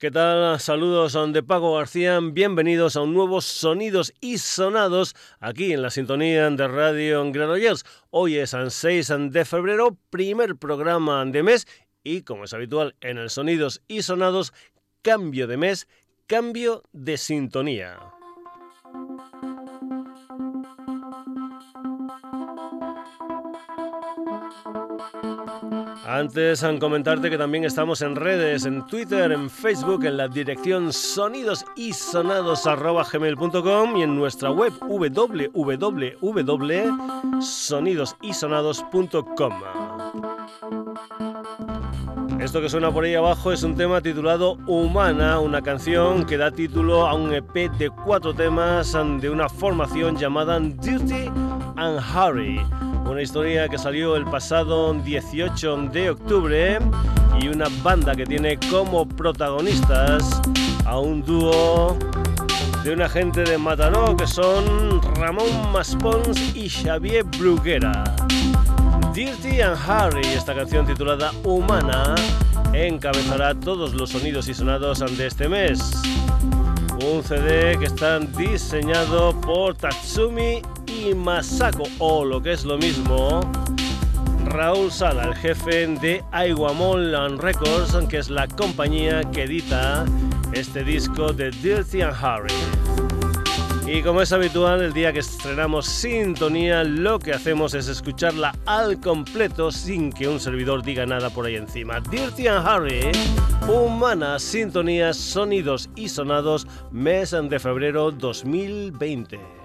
¿Qué tal? Saludos de Paco García. Bienvenidos a un nuevo Sonidos y Sonados aquí en la sintonía de Radio Granollers. Hoy es el 6 de febrero, primer programa de mes y, como es habitual en el Sonidos y Sonados, cambio de mes, cambio de sintonía. Antes, en comentarte que también estamos en redes, en Twitter, en Facebook, en la dirección sonidosisonados.gmail.com y en nuestra web www.sonidosisonados.com. Esto que suena por ahí abajo es un tema titulado Humana, una canción que da título a un EP de cuatro temas de una formación llamada Dirty and Harry una historia que salió el pasado 18 de octubre y una banda que tiene como protagonistas a un dúo de una gente de Mataró que son Ramón Maspons y Xavier Bruguera. Dirty and Harry, esta canción titulada Humana, encabezará todos los sonidos y sonados de este mes. Un CD que está diseñado por Tatsumi y Masako, o lo que es lo mismo, Raúl Sala, el jefe de Aiguamol Records, que es la compañía que edita este disco de Dirty and Harry. Y como es habitual, el día que estrenamos Sintonía, lo que hacemos es escucharla al completo sin que un servidor diga nada por ahí encima. Dirty and Harry, Humana Sintonía, Sonidos y Sonados, mes de febrero 2020.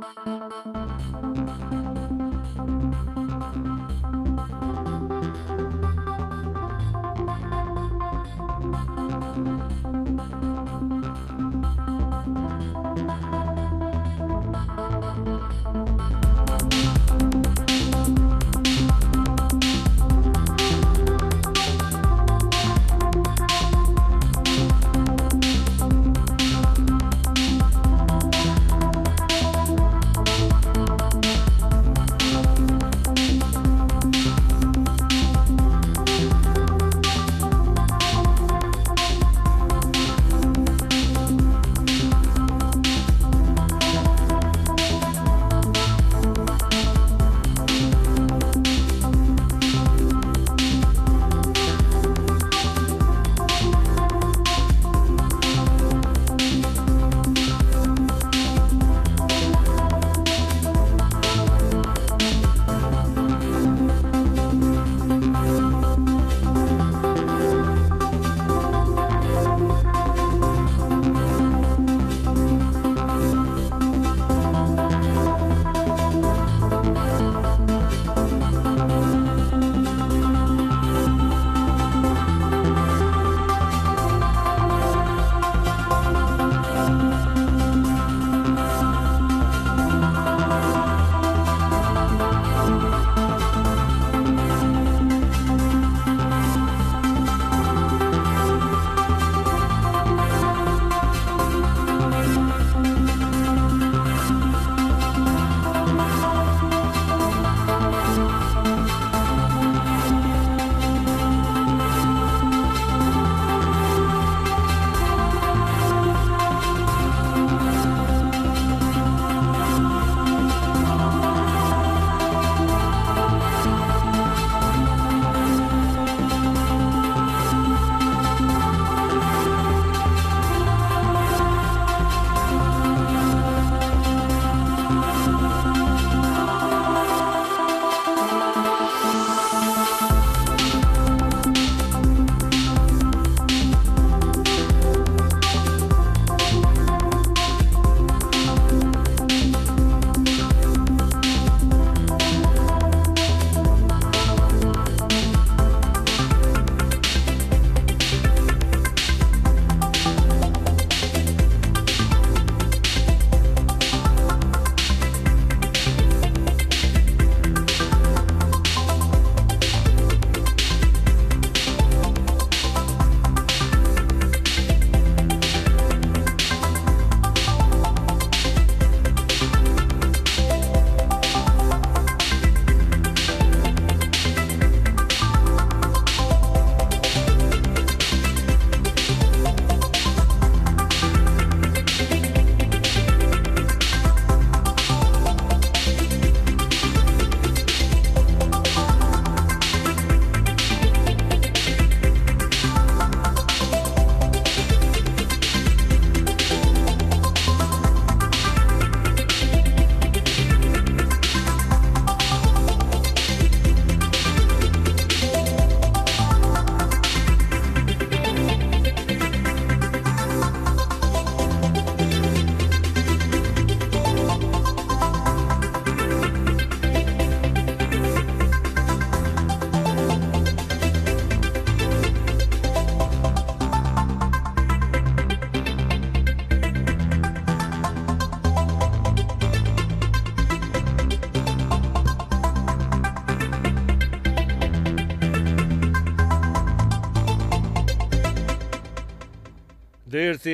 Bye.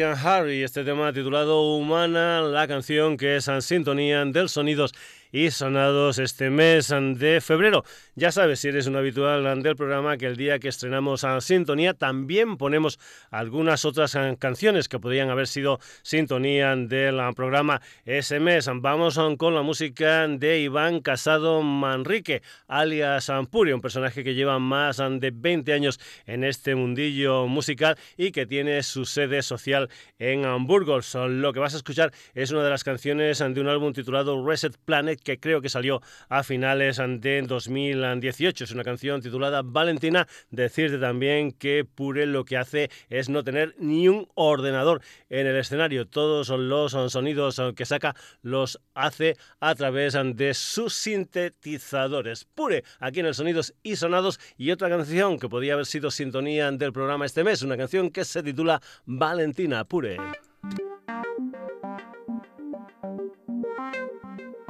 Harry, este tema titulado Humana, la canción que es en sintonía del sonidos y sonados este mes de febrero. Ya sabes, si eres un habitual del programa, que el día que estrenamos a Sintonía también ponemos algunas otras canciones que podrían haber sido sintonía del programa ese mes. Vamos con la música de Iván Casado Manrique, alias Ampurio, un personaje que lleva más de 20 años en este mundillo musical y que tiene su sede social en Hamburgo. Lo que vas a escuchar es una de las canciones de un álbum titulado Reset Planet que creo que salió a finales de 2018. Es una canción titulada Valentina. Decirte también que Pure lo que hace es no tener ni un ordenador en el escenario. Todos los sonidos que saca los hace a través de sus sintetizadores. Pure, aquí en el Sonidos y Sonados. Y otra canción que podía haber sido sintonía del programa este mes. Una canción que se titula Valentina Pure.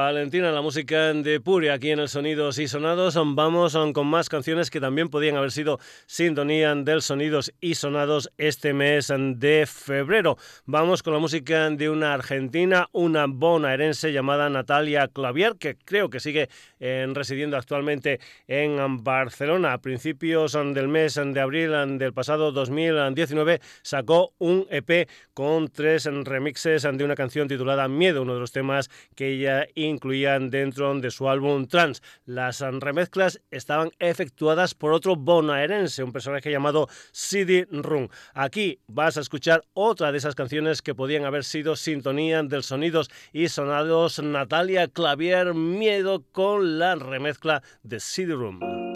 Valentina, la música de Puri aquí en el Sonidos y Sonados. Vamos con más canciones que también podían haber sido sintonía del Sonidos y Sonados este mes de febrero. Vamos con la música de una argentina, una bonaerense llamada Natalia Clavier, que creo que sigue eh, residiendo actualmente en Barcelona. A principios del mes de abril del pasado 2019 sacó un EP con tres remixes de una canción titulada Miedo, uno de los temas que ella incluían dentro de su álbum Trans. Las remezclas estaban efectuadas por otro bonaerense, un personaje llamado Sidi Run. Aquí vas a escuchar otra de esas canciones que podían haber sido sintonía del sonidos y sonados Natalia Clavier Miedo con la remezcla de Sidi Room.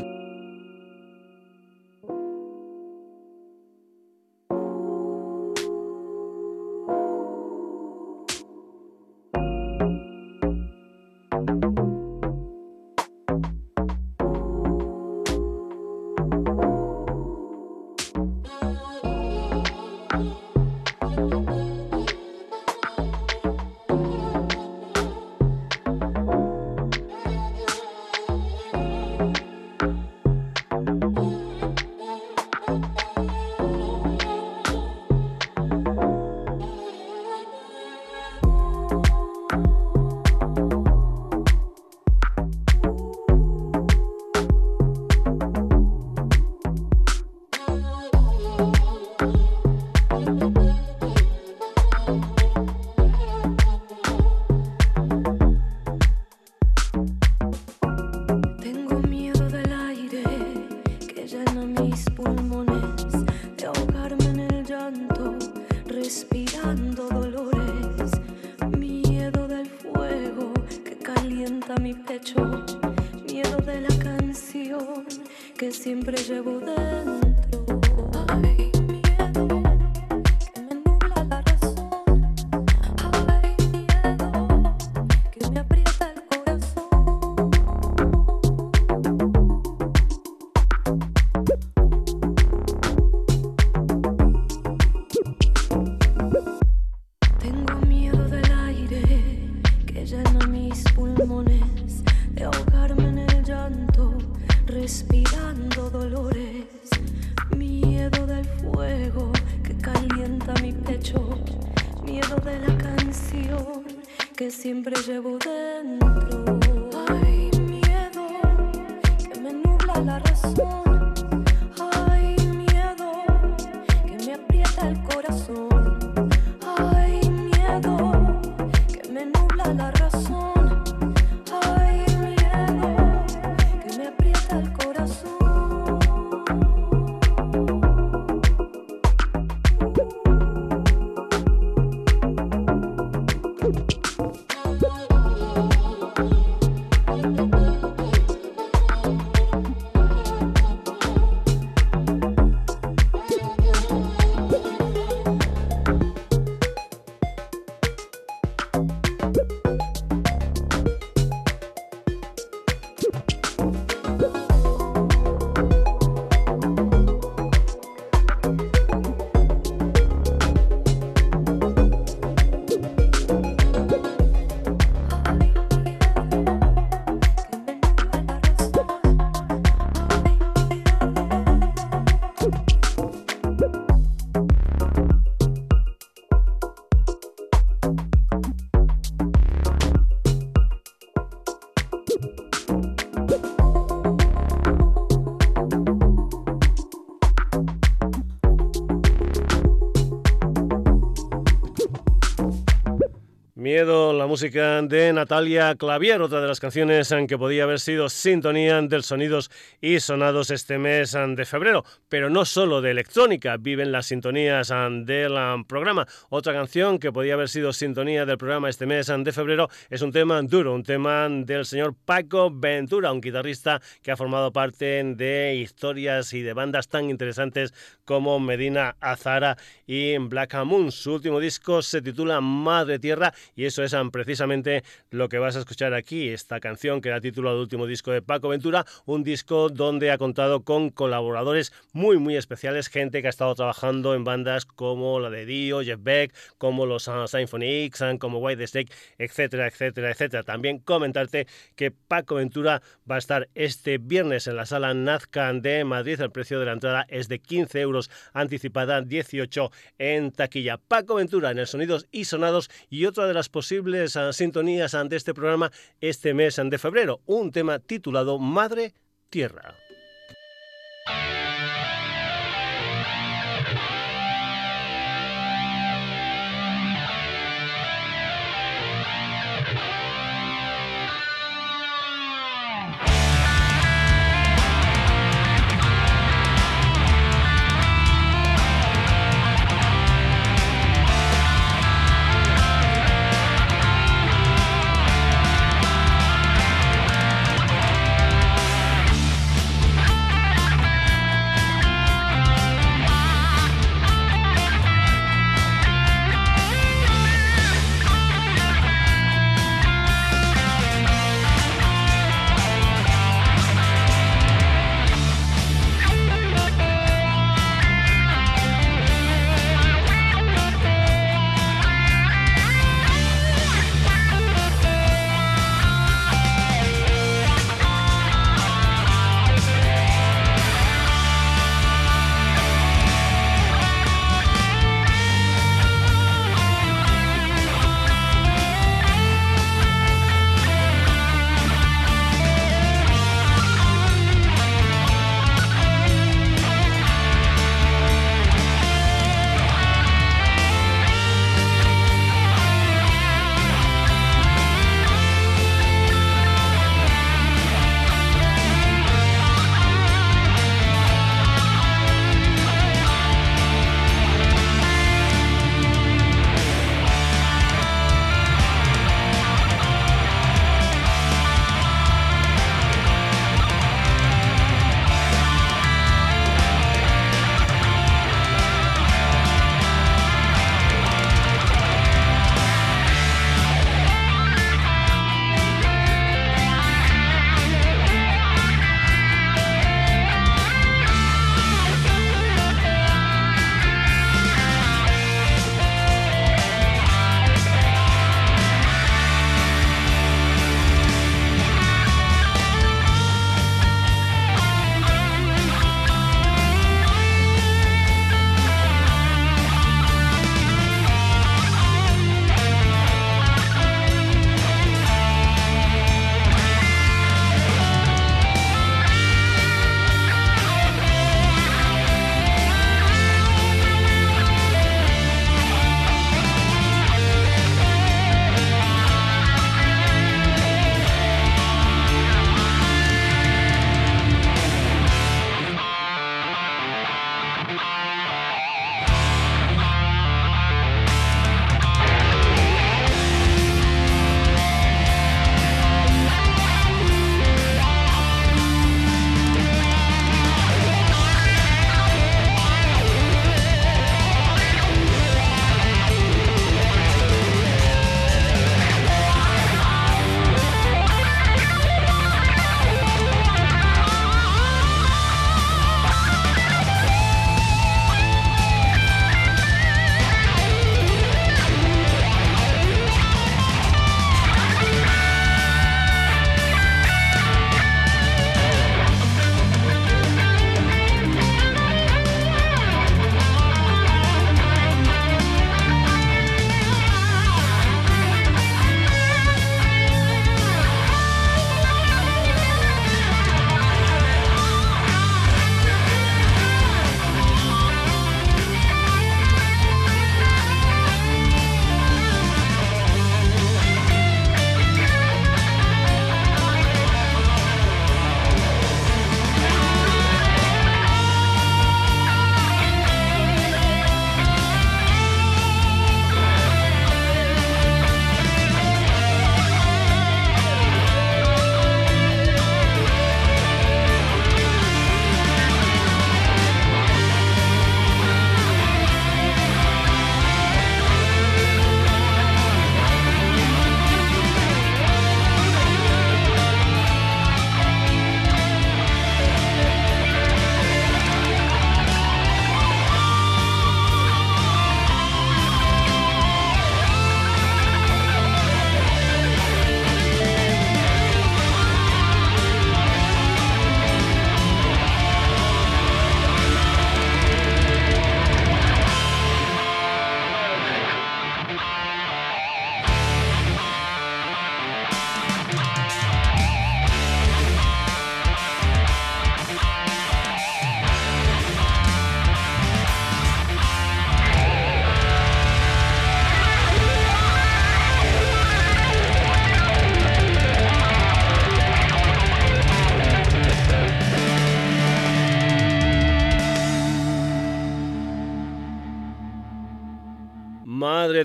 Música de Natalia Clavier, otra de las canciones en que podía haber sido sintonía del sonidos y sonados este mes de febrero, pero no solo de electrónica, viven las sintonías del programa. Otra canción que podía haber sido sintonía del programa este mes de febrero es un tema duro, un tema del señor Paco Ventura, un guitarrista que ha formado parte de historias y de bandas tan interesantes como Medina Azara y Black Moon. Su último disco se titula Madre Tierra y eso es precisamente lo que vas a escuchar aquí, esta canción que da título al último disco de Paco Ventura, un disco donde ha contado con colaboradores muy muy especiales, gente que ha estado trabajando en bandas como la de Dio, Jeff Beck, como los Symphony X, como White Snake, etcétera, etcétera, etcétera. También comentarte que Paco Ventura va a estar este viernes en la sala Nazca de Madrid, el precio de la entrada es de 15 euros anticipada, 18 en taquilla. Paco Ventura en el Sonidos y Sonados y otra de las posibles ah, sintonías ante este programa este mes de febrero, un tema titulado Madre Tierra.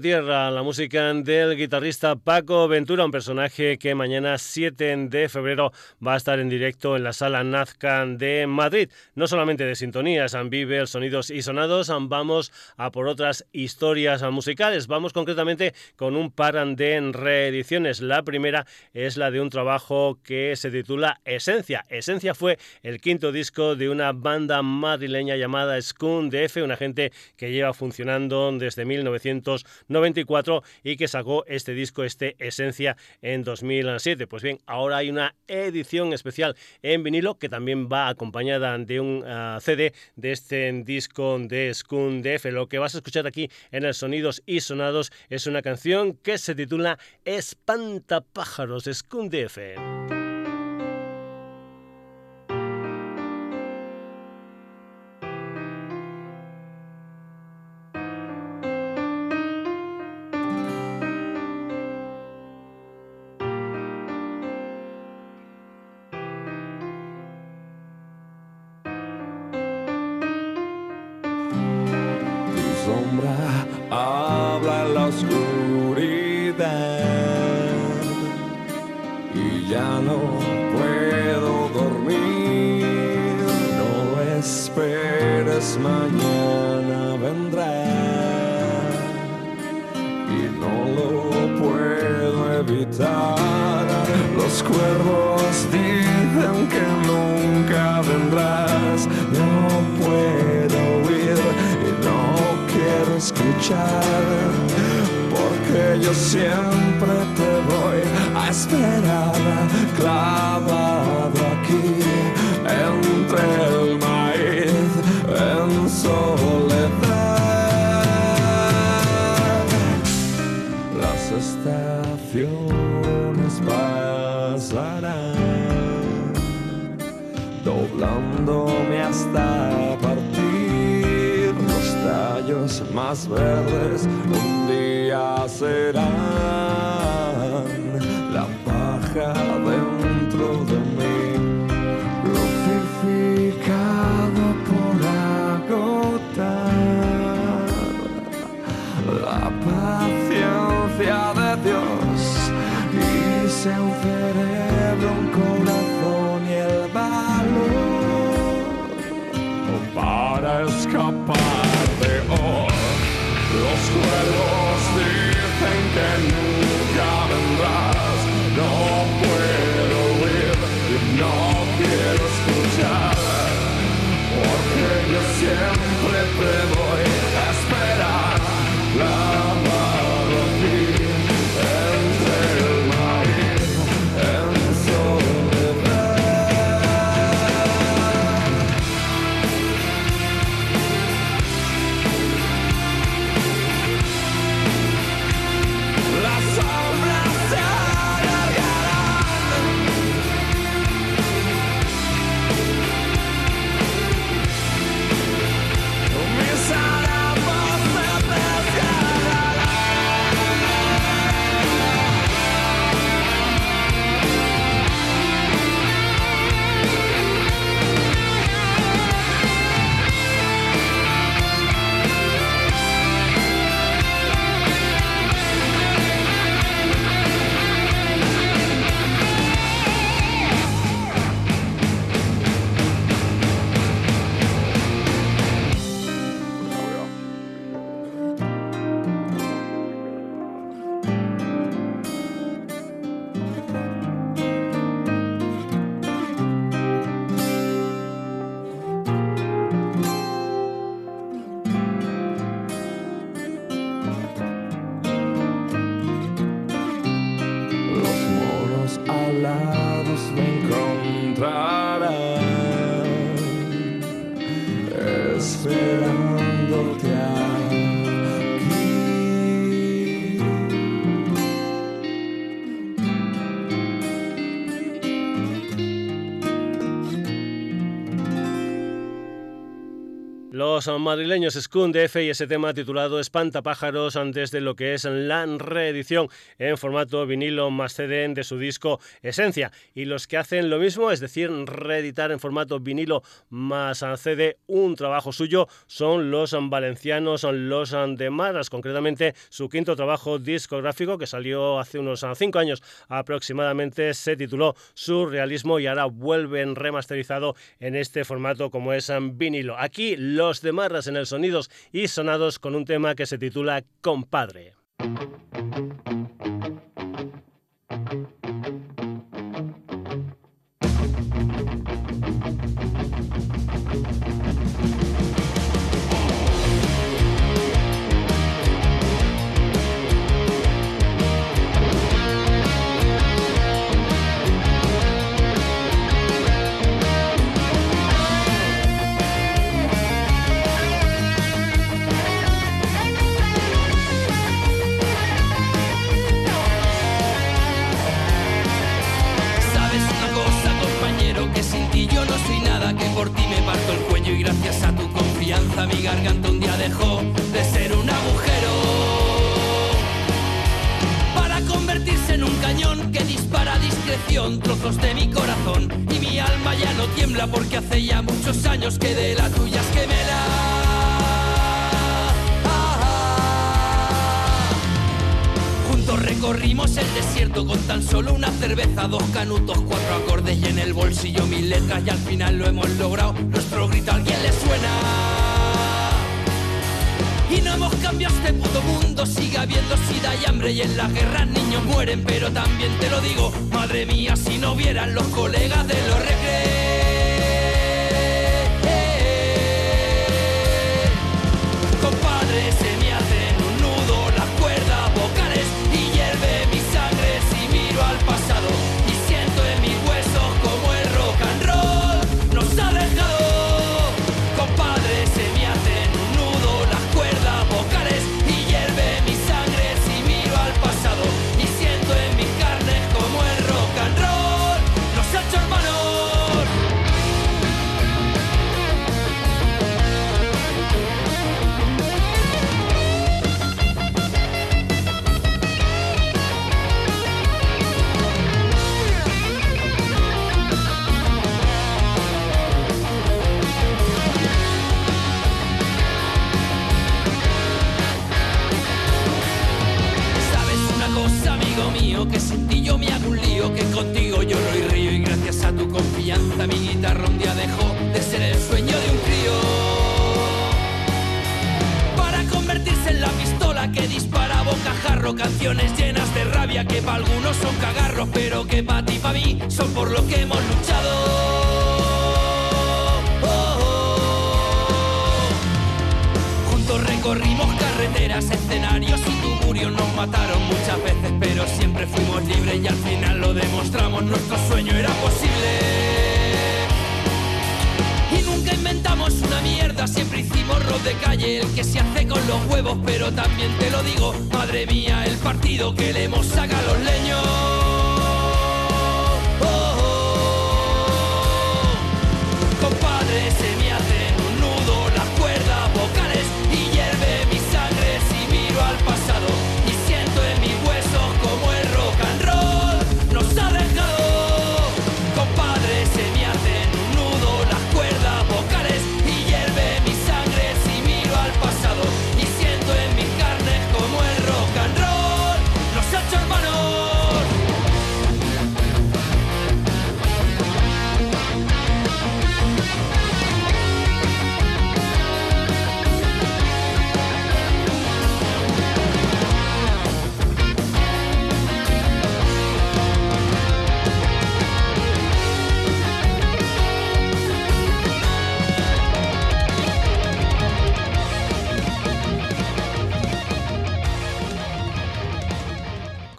Tierra, la música del guitarrista Paco Ventura, un personaje que mañana 7 de febrero va a estar en directo en la sala Nazca de Madrid. No solamente de sintonías, vive sonidos y sonados, vamos a por otras historias musicales. Vamos concretamente con un par de reediciones. La primera es la de un trabajo que se titula Esencia. Esencia fue el quinto disco de una banda madrileña llamada Skun DF, una gente que lleva funcionando desde 1900 1994 y que sacó este disco, este Esencia, en 2007. Pues bien, ahora hay una edición especial en vinilo que también va acompañada de un ah, CD de este disco de Skun DF. Lo que vas a escuchar aquí en el Sonidos y Sonados es una canción que se titula Espantapájaros Skun DF. Los cuervos dicen que nunca vendrás. No puedo huir y no quiero escuchar. Porque yo siempre te voy a esperar clavado aquí entre doblándome hasta partir. Los tallos más verdes un día serán la paja dentro de mí. Glorificado por agotar la paciencia de Dios y se los madrileños Skun F y ese tema titulado Espantapájaros desde lo que es la reedición en formato vinilo más CD de su disco Esencia. Y los que hacen lo mismo, es decir, reeditar en formato vinilo más CD un trabajo suyo, son los valencianos, son los de Maras, concretamente su quinto trabajo discográfico que salió hace unos cinco años aproximadamente, se tituló Surrealismo y ahora vuelven remasterizado en este formato como es vinilo. Aquí los de Marras en el Sonidos y Sonados con un tema que se titula Compadre. Mi garganta un día dejó de ser un agujero para convertirse en un cañón que dispara a discreción trozos de mi corazón y mi alma ya no tiembla porque hace ya muchos años que de la tuya es gemela. Juntos recorrimos el desierto con tan solo una cerveza, dos canutos, cuatro acordes y en el bolsillo mil letras y al final lo hemos logrado. Nuestro grito a alguien le suena. Y no hemos cambiado este puto mundo, sigue habiendo sida y hambre y en las guerras niños mueren, pero también te lo digo, madre mía, si no vieran los colegas de los recreos. Canciones llenas de rabia que para algunos son cagarros, pero que para ti y para mí son por lo que hemos luchado. Oh, oh. Juntos recorrimos carreteras, escenarios y tuburios nos mataron muchas veces, pero siempre fuimos libres y al final lo demostramos, nuestro sueño era posible inventamos una mierda, siempre hicimos de calle, el que se hace con los huevos, pero también te lo digo, madre mía, el partido que le hemos sacado los leños.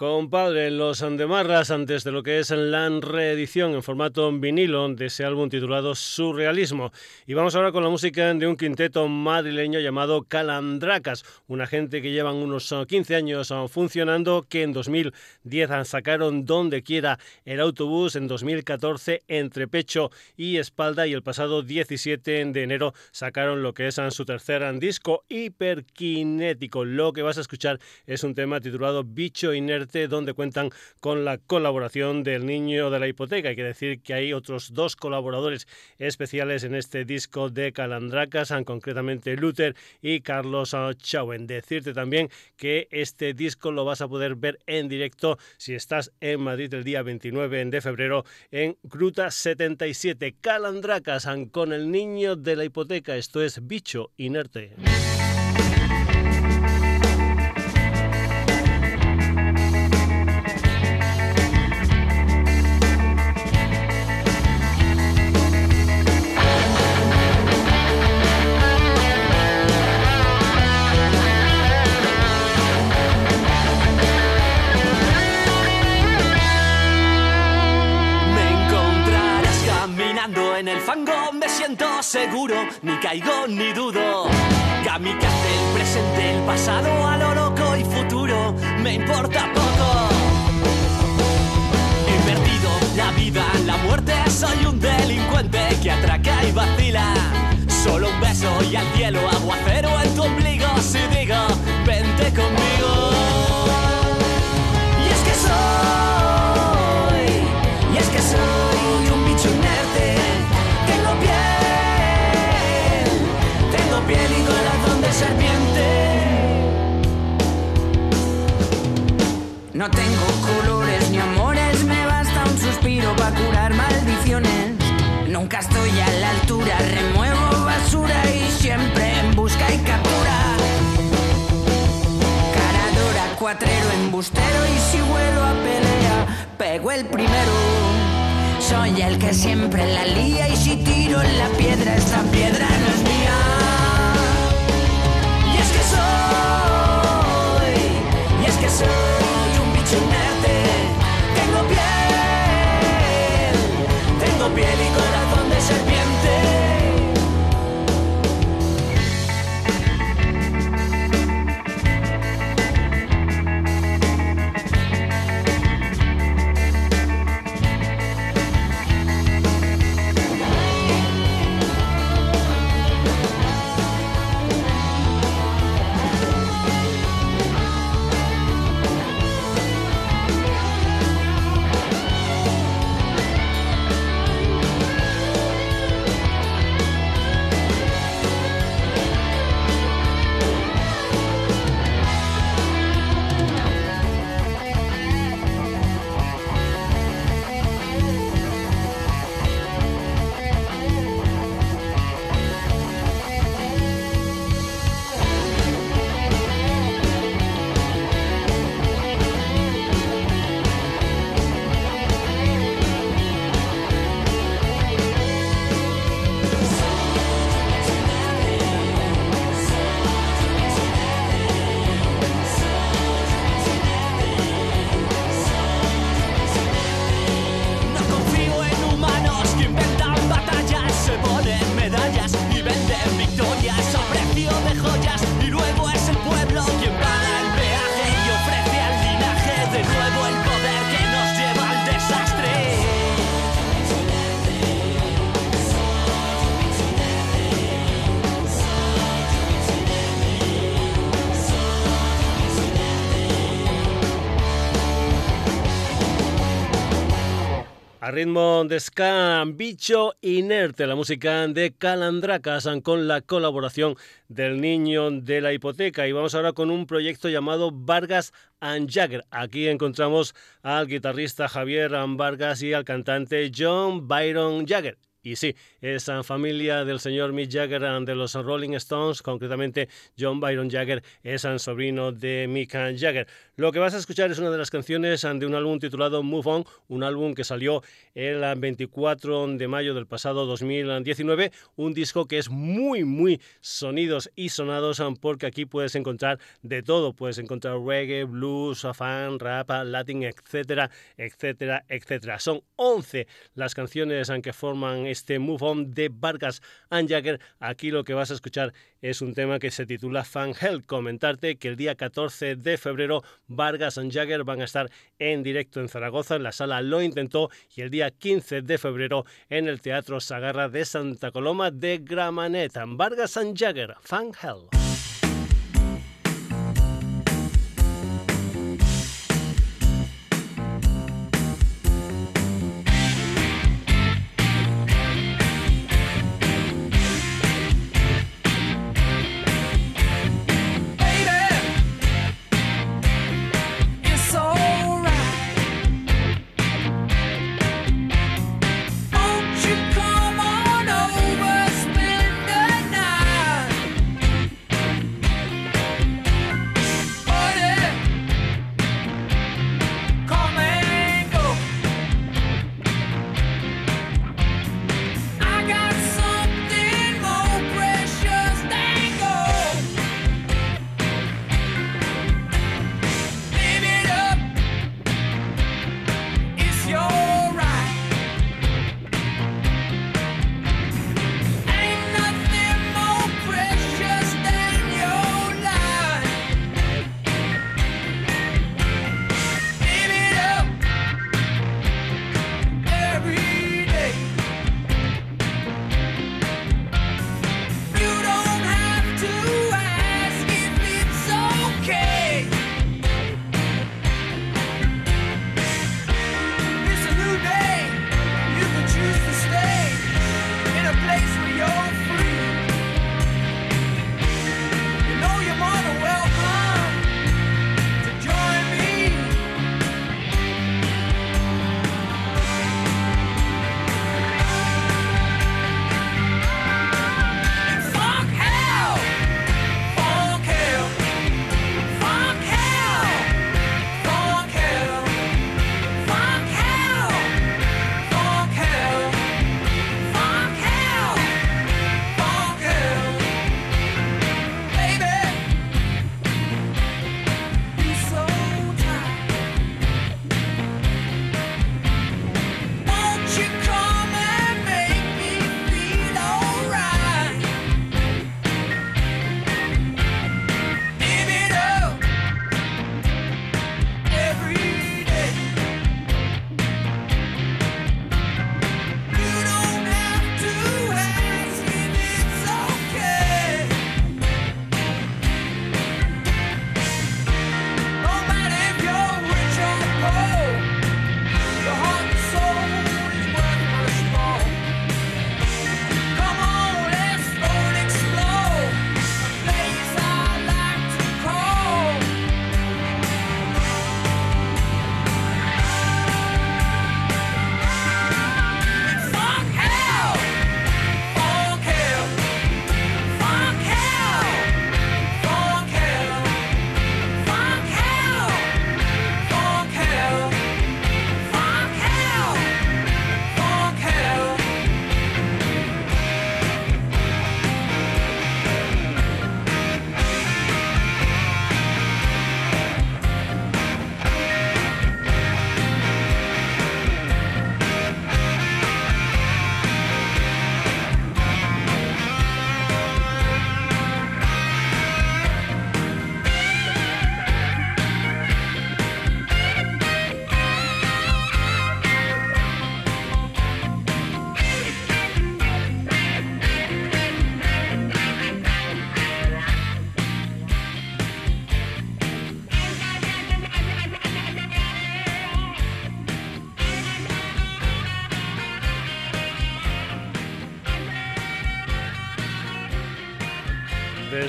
Compadre, los Andemarras antes de lo que es la reedición en formato vinilo de ese álbum titulado Surrealismo. Y vamos ahora con la música de un quinteto madrileño llamado Calandracas, una gente que llevan unos 15 años funcionando, que en 2010 sacaron Donde quiera el autobús, en 2014 Entre pecho y espalda y el pasado 17 de enero sacaron lo que es su tercer disco hiperkinético. Lo que vas a escuchar es un tema titulado Bicho Inerte donde cuentan con la colaboración del niño de la hipoteca. Hay que decir que hay otros dos colaboradores especiales en este disco de Calandracas, concretamente Luther y Carlos Chauen. Decirte también que este disco lo vas a poder ver en directo si estás en Madrid el día 29 de febrero en Gruta 77. Calandracas con el niño de la hipoteca. Esto es Bicho Inerte. Ni caigo ni dudo. Kamikaze, el presente, el pasado, a lo loco y futuro, me importa poco. Invertido la vida la muerte, soy un delincuente que atraca y vacila. Solo un beso y al cielo, aguacero en tu ombligo, si digo, vente conmigo. No tengo colores ni amores, me basta un suspiro para curar maldiciones. Nunca estoy a la altura, remuevo basura y siempre en busca y captura. Caradora, cuatrero, embustero y si vuelo a pelea, pego el primero. Soy el que siempre la lía y si tiro la piedra, esta piedra no es mía. Soy un bicho inerte. Tengo piel, tengo piel y corazón de serpiente. Ritmo de ska, bicho inerte, la música de Calandracas con la colaboración del niño de la hipoteca. Y vamos ahora con un proyecto llamado Vargas and Jagger. Aquí encontramos al guitarrista Javier Vargas y al cantante John Byron Jagger. Y sí, esa familia del señor Mick Jagger de los Rolling Stones, concretamente John Byron Jagger, es el sobrino de Mick Jagger. Lo que vas a escuchar es una de las canciones de un álbum titulado Move On, un álbum que salió el 24 de mayo del pasado 2019, un disco que es muy, muy sonidos y sonados porque aquí puedes encontrar de todo, puedes encontrar reggae, blues, fan, rap, latin, etcétera, etcétera, etcétera. Son 11 las canciones que forman este Move On de Vargas and Jagger. Aquí lo que vas a escuchar es un tema que se titula Fan Hell. Comentarte que el día 14 de febrero Vargas and Jagger van a estar en directo en Zaragoza, en la sala Lo Intentó, y el día 15 de febrero en el Teatro Sagarra de Santa Coloma de Gramaneta. Vargas and Jagger, Fan Hell.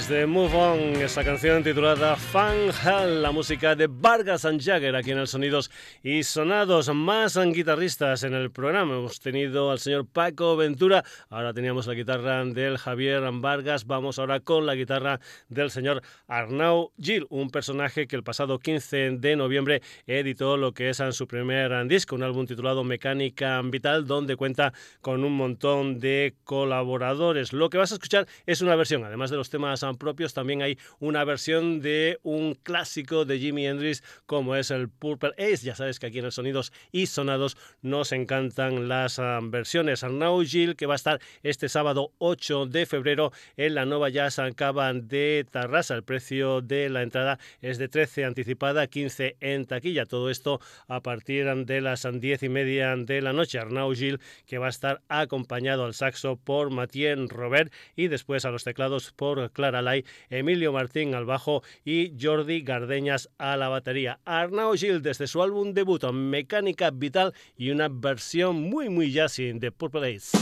Desde Move On, esa canción titulada Fan Hall, la música de Vargas and Jagger aquí en el Sonidos y Sonados. Más guitarristas en el programa. Hemos tenido al señor Paco Ventura, ahora teníamos la guitarra del Javier Vargas. Vamos ahora con la guitarra del señor Arnau Gil, un personaje que el pasado 15 de noviembre editó lo que es su primer disco, un álbum titulado Mecánica Vital, donde cuenta con un montón de colaboradores. Lo que vas a escuchar es una versión, además de los temas propios, también hay una versión de un clásico de Jimi Hendrix como es el Purple Ace. Ya sabes que aquí en el Sonidos y Sonados nos encantan las ah, versiones. Arnau Gil, que va a estar este sábado 8 de febrero en la Nueva Jazz Cava de Tarrasa. El precio de la entrada es de 13 anticipada, 15 en taquilla. Todo esto a partir de las 10 y media de la noche. Arnau Gil, que va a estar acompañado al saxo por Mathieu Robert y después a los teclados por Clara Emilio Martín al bajo y Jordi Gardeñas a la batería. Arnau Gil desde su álbum debut Mecánica Vital y una versión muy muy jazzy de Purple Ace.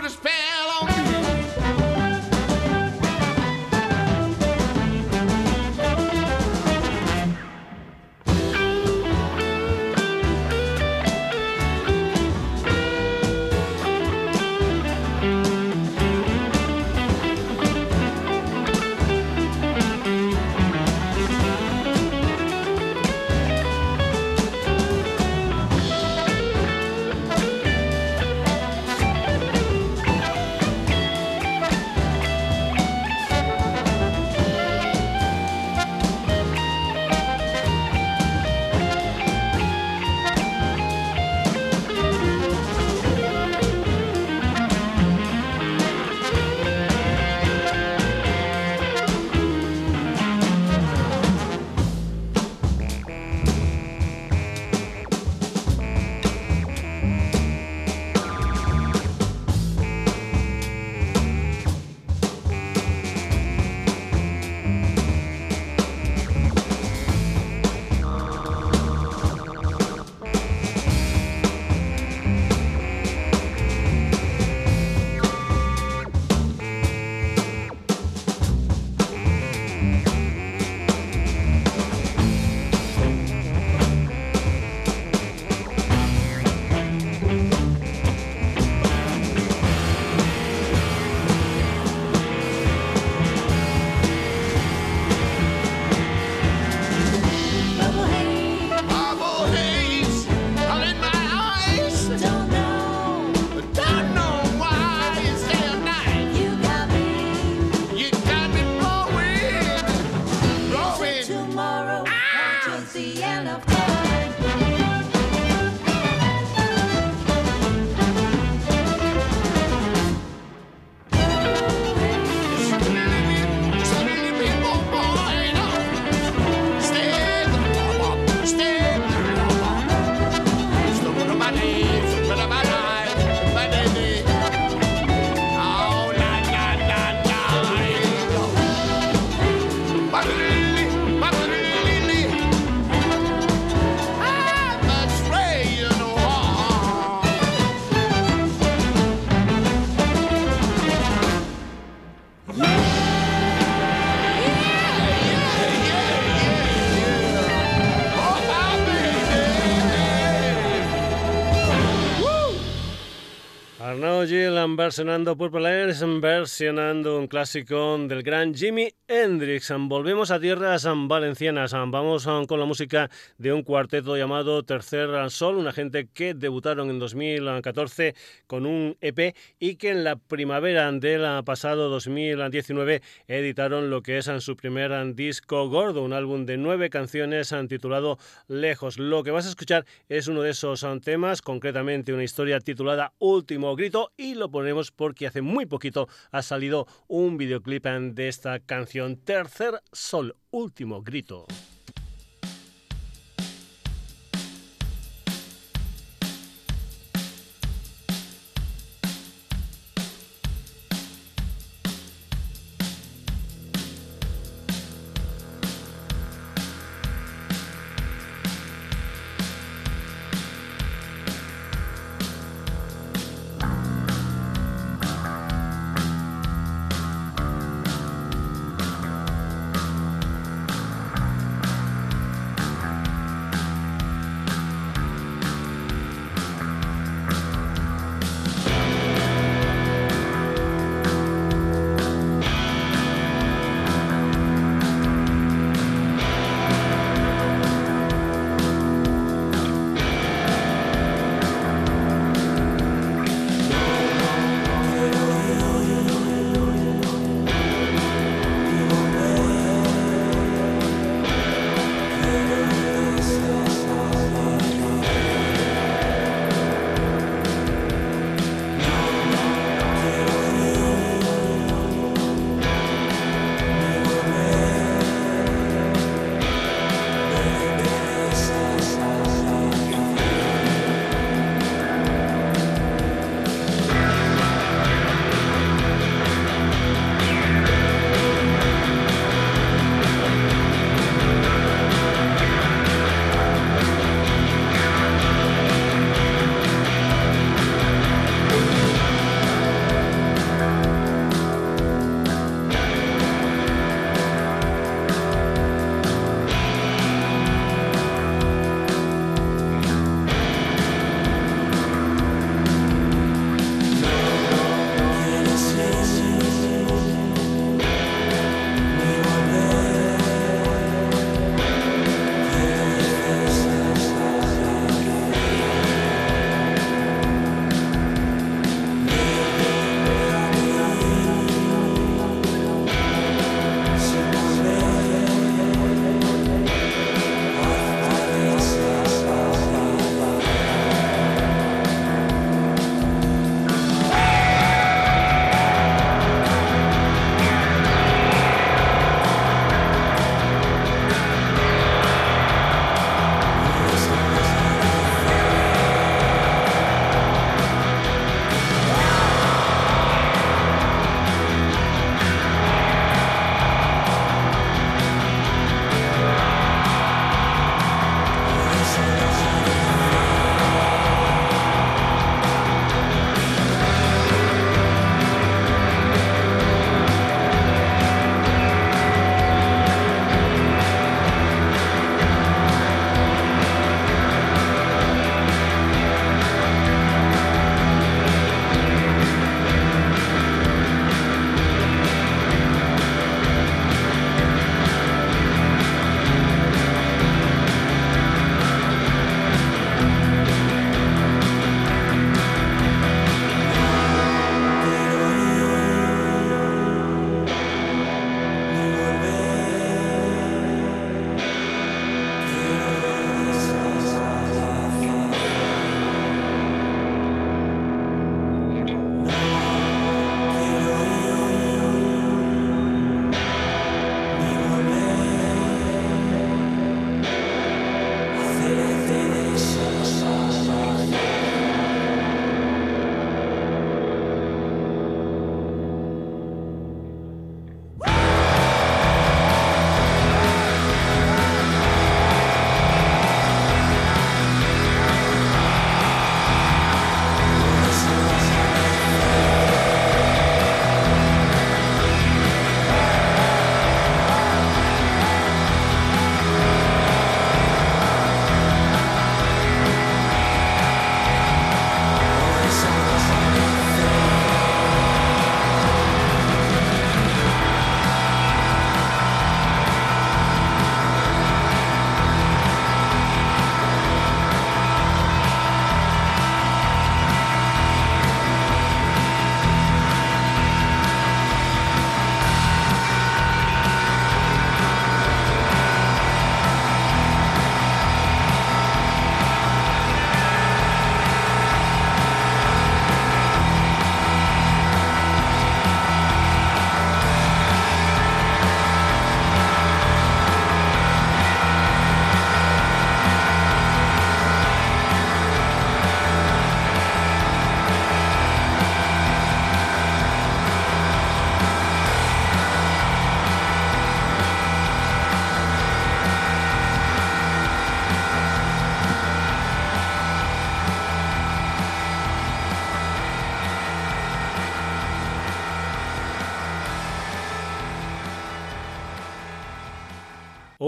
to spend. Versionando Purple Airs, versionando un clásico del gran Jimi Hendrix. Volvemos a tierras valencianas. Vamos con la música de un cuarteto llamado Tercer Sol, una gente que debutaron en 2014 con un EP y que en la primavera del pasado 2019 editaron lo que es su primer disco gordo, un álbum de nueve canciones titulado Lejos. Lo que vas a escuchar es uno de esos temas, concretamente una historia titulada Último grito y lo ponemos porque hace muy poquito ha salido un videoclip de esta canción Tercer Sol, último grito.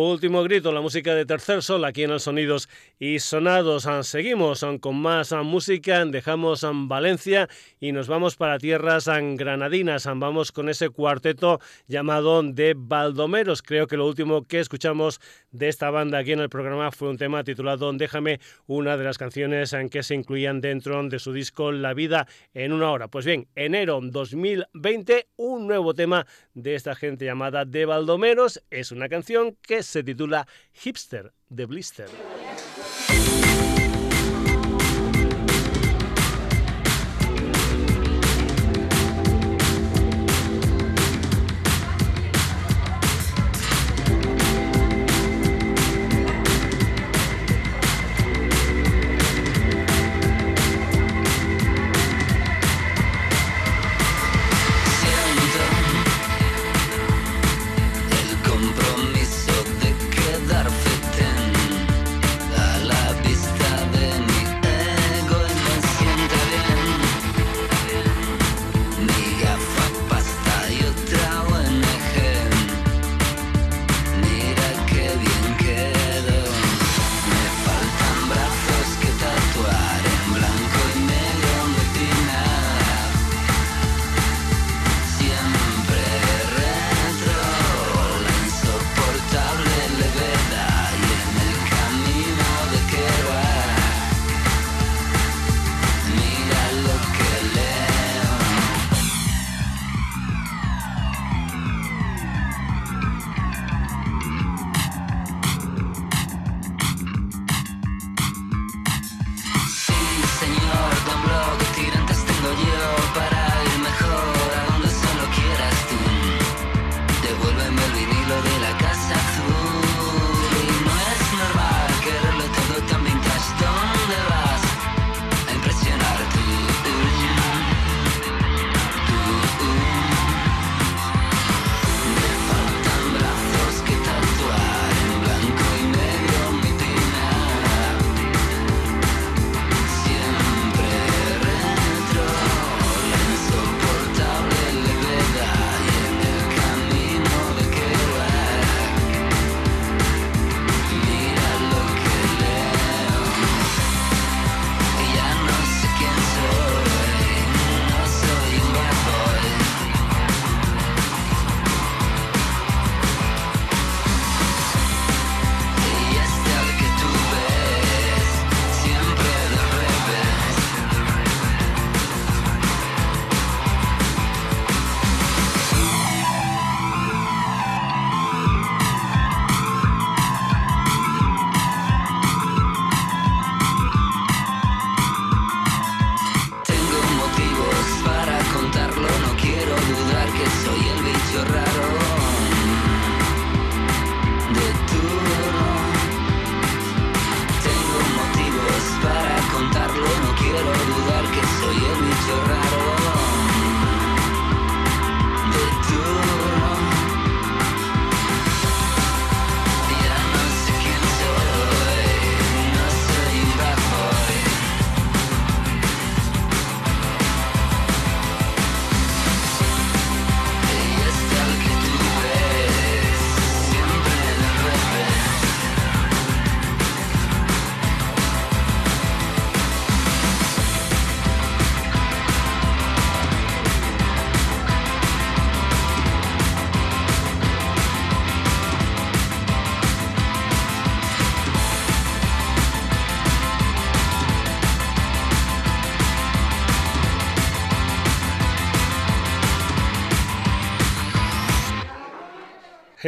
Último grito, la música de Tercer Sol aquí en el Sonidos y Sonados. Seguimos con más música, dejamos Valencia y nos vamos para tierras granadinas. Vamos con ese cuarteto llamado de Baldomeros. Creo que lo último que escuchamos de esta banda aquí en el programa fue un tema titulado Déjame, una de las canciones en que se incluían dentro de su disco La vida en una hora. Pues bien, enero 2020, un nuevo tema de esta gente llamada de Baldomeros. Es una canción que se titula Hipster de Blister.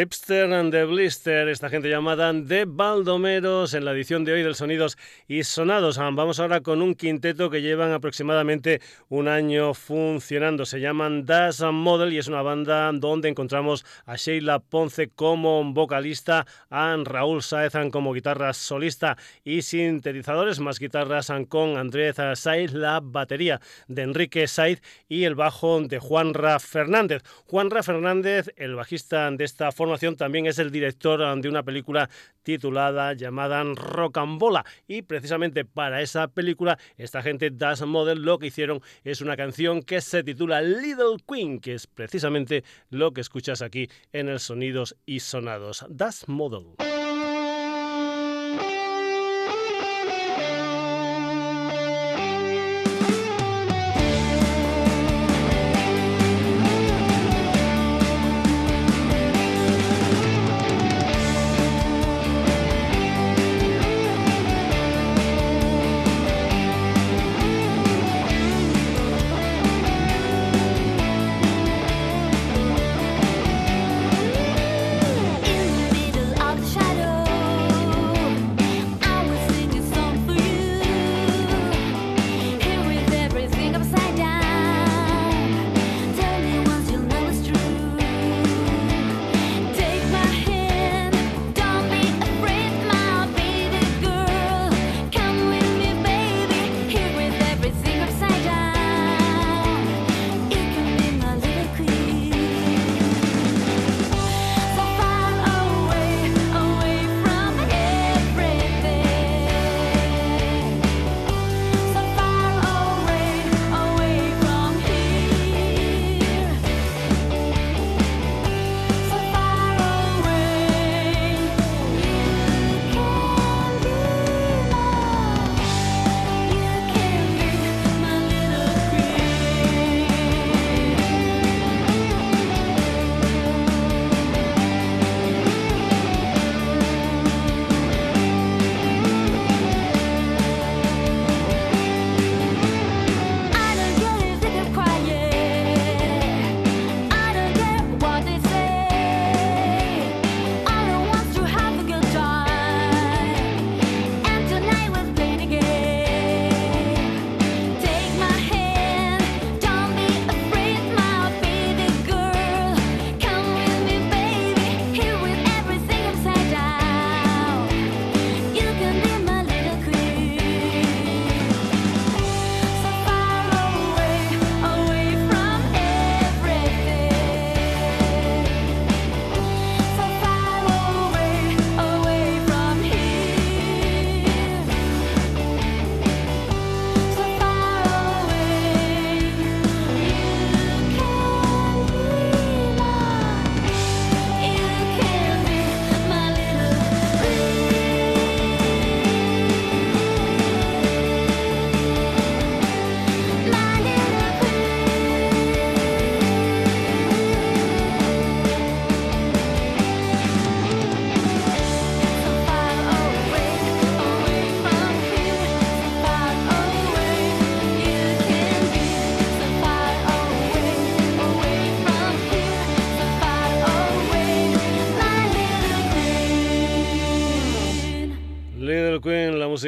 tips And the Blister, esta gente llamada de Baldomeros en la edición de hoy del Sonidos y Sonados. Ah, vamos ahora con un quinteto que llevan aproximadamente un año funcionando. Se llaman Das Model y es una banda donde encontramos a Sheila Ponce como vocalista, a Raúl Saez como guitarra solista y sintetizadores, más guitarras con Andrés Saiz, la batería de Enrique Saiz y el bajo de Juanra Fernández. Juanra Fernández, el bajista de esta formación también es el director de una película titulada llamada Rocambola. Y precisamente para esa película esta gente Das Model lo que hicieron es una canción que se titula Little Queen que es precisamente lo que escuchas aquí en el Sonidos y Sonados. Das Model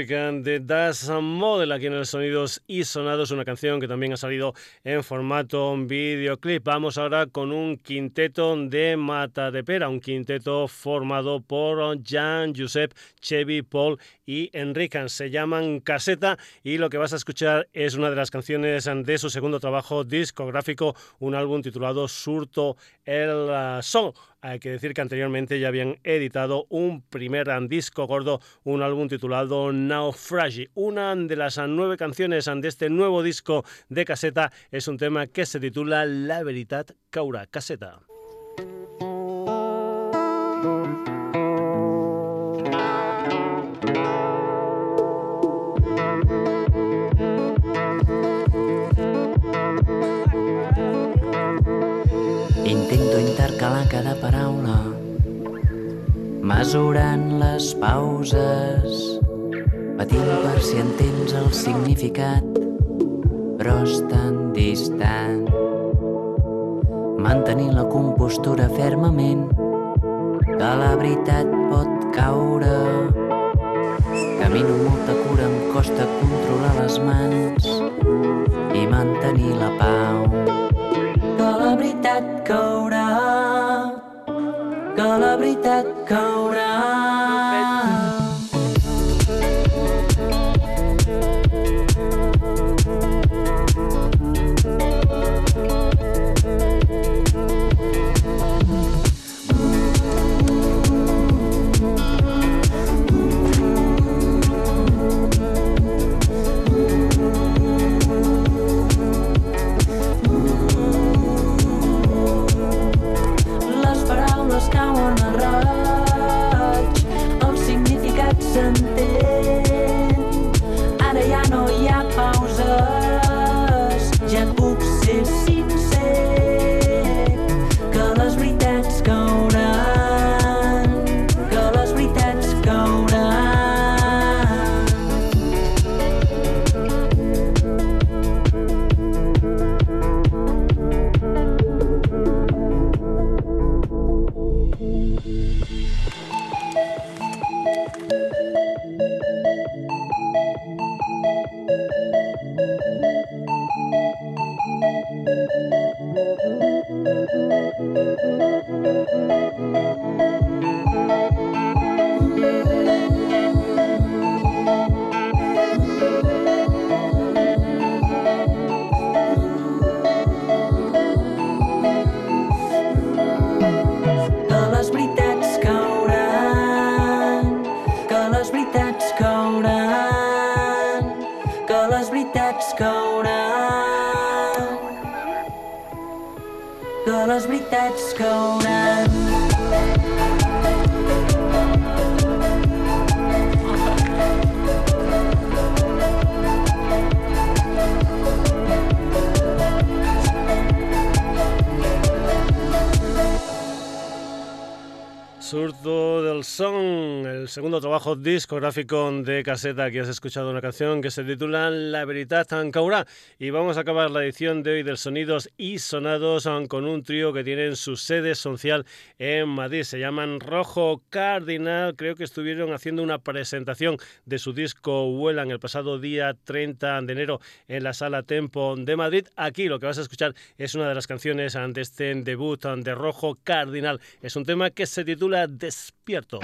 de Das Model aquí en el Sonidos y Sonados, una canción que también ha salido en formato videoclip. Vamos ahora con un quinteto de Mata de Pera, un quinteto formado por Jan, Josep, Chevy, Paul y Enrican. Se llaman Caseta y lo que vas a escuchar es una de las canciones de su segundo trabajo discográfico, un álbum titulado Surto el Son. Hay que decir que anteriormente ya habían editado un primer disco gordo, un álbum titulado Naufragi. Una de las nueve canciones de este nuevo disco de caseta es un tema que se titula La Veritat Caura Caseta. Cada paraula, mesurant les pauses, patint per si entens el significat, però és tan distant. Mantenint la compostura fermament, que la veritat pot caure. Camino amb molta cura, em costa controlar les mans i mantenir la pau. Que la veritat caurà que la veritat caurà. les veritats cauran. Segundo trabajo discográfico de caseta que has escuchado una canción que se titula La Veritat Caurá y vamos a acabar la edición de hoy del Sonidos y Sonados con un trío que tienen su sede social en Madrid. Se llaman Rojo Cardinal. Creo que estuvieron haciendo una presentación de su disco Vuelan el pasado día 30 de enero en la sala Tempo de Madrid. Aquí lo que vas a escuchar es una de las canciones ante este debut de Rojo Cardinal. Es un tema que se titula Despierto.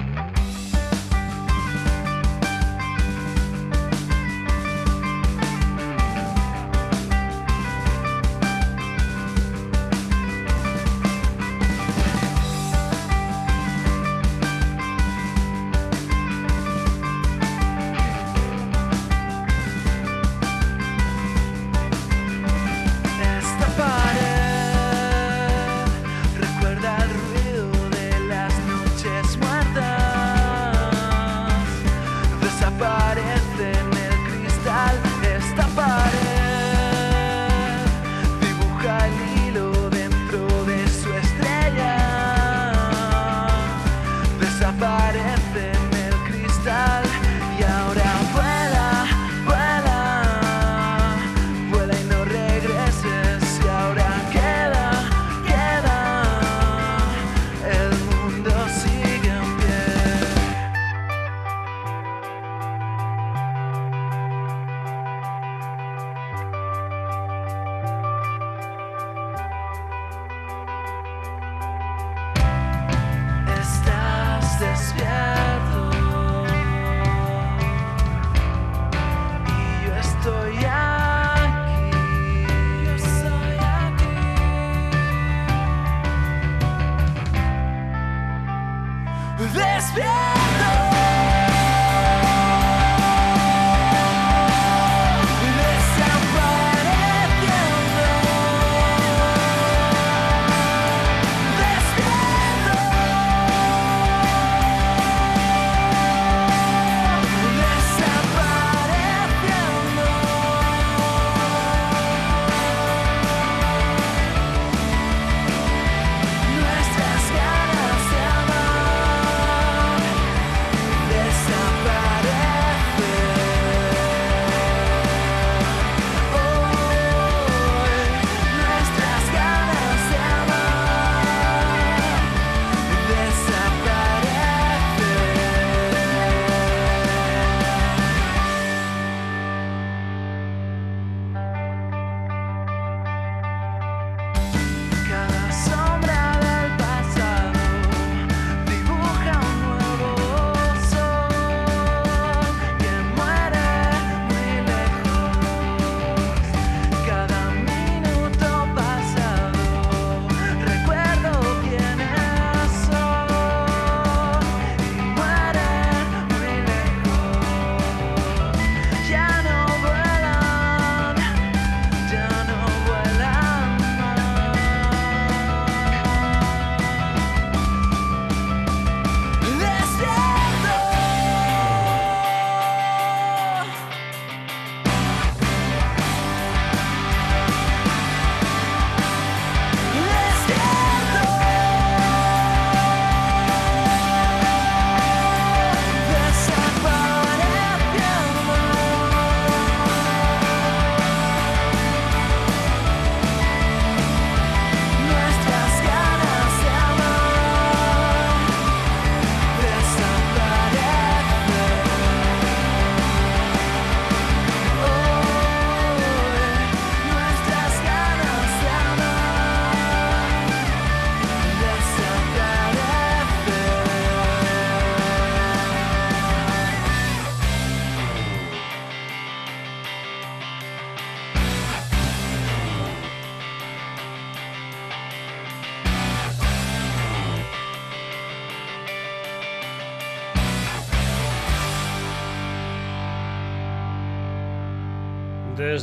свет.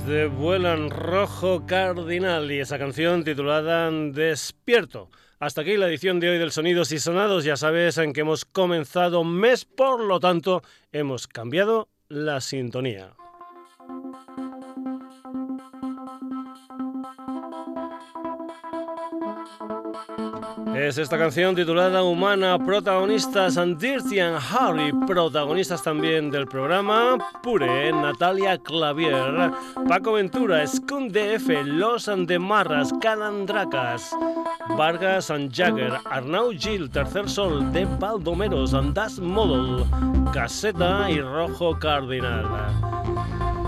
Desde Vuelan Rojo Cardinal y esa canción titulada Despierto. Hasta aquí la edición de hoy del Sonidos y Sonados. Ya sabes en que hemos comenzado mes, por lo tanto hemos cambiado la sintonía. Es esta canción titulada Humana, protagonistas Dirty and Harry, protagonistas también del programa, Pure, Natalia Clavier, Paco Ventura, Skun DF, Los Andemarras, Calandracas, Vargas and Jagger, Arnau Gil, Tercer Sol, de Baldomeros, Das Model, Caseta y Rojo Cardinal.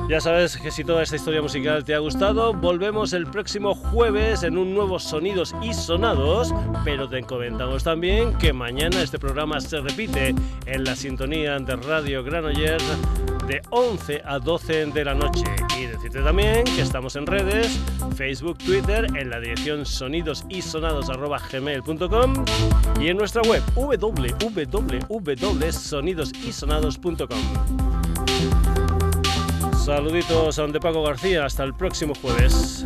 Ya sabes que si toda esta historia musical te ha gustado, volvemos el próximo jueves en un nuevo Sonidos y Sonados, pero te comentamos también que mañana este programa se repite en la sintonía de Radio Granollers de 11 a 12 de la noche. Y decirte también que estamos en redes, Facebook, Twitter, en la dirección sonidosisonados.gmail.com y en nuestra web www.sonidosisonados.com. Saluditos a donde Paco García, hasta el próximo jueves.